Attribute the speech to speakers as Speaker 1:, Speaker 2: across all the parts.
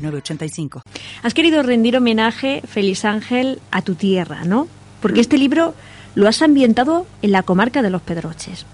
Speaker 1: 906985.
Speaker 2: Has querido rendir homenaje, Feliz Ángel, a tu tierra, ¿no? Porque este libro lo has ambientado en la comarca de los Pedroches.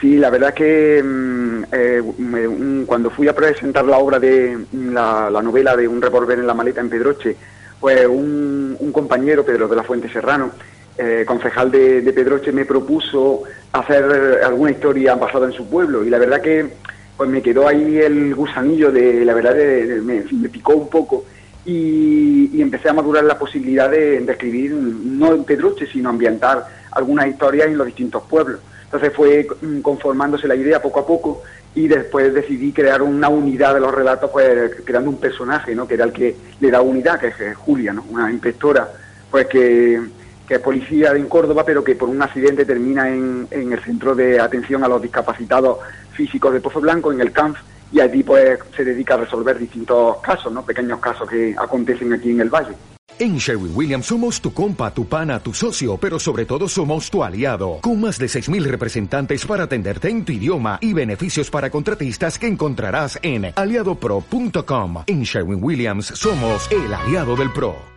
Speaker 3: Sí, la verdad que mm, eh, cuando fui a presentar la obra de mm, la, la novela de Un revólver en la maleta en Pedroche, pues un, un compañero, Pedro de la Fuente Serrano, eh, concejal de, de Pedroche, me propuso hacer alguna historia basada en su pueblo y la verdad que pues me quedó ahí el gusanillo de, la verdad, de- me, picó un poco y, y empecé a madurar la posibilidad de, escribir, no en Pedroche, sino ambientar algunas historias en los distintos pueblos. Entonces fue mm, conformándose la idea poco a poco y después decidí crear una unidad de los relatos, pues creando un personaje, ¿no? Que era el que le da unidad, que es Julia, ¿no? Una inspectora, pues que, que es policía en Córdoba, pero que por un accidente termina en, en el centro de atención a los discapacitados físicos de Pozo Blanco, en el CANF, y allí pues se dedica a resolver distintos casos, ¿no? Pequeños casos que acontecen aquí en el valle.
Speaker 4: En Sherwin Williams somos tu compa, tu pana, tu socio, pero sobre todo somos tu aliado, con más de 6.000 representantes para atenderte en tu idioma y beneficios para contratistas que encontrarás en aliadopro.com. En Sherwin Williams somos el aliado del PRO.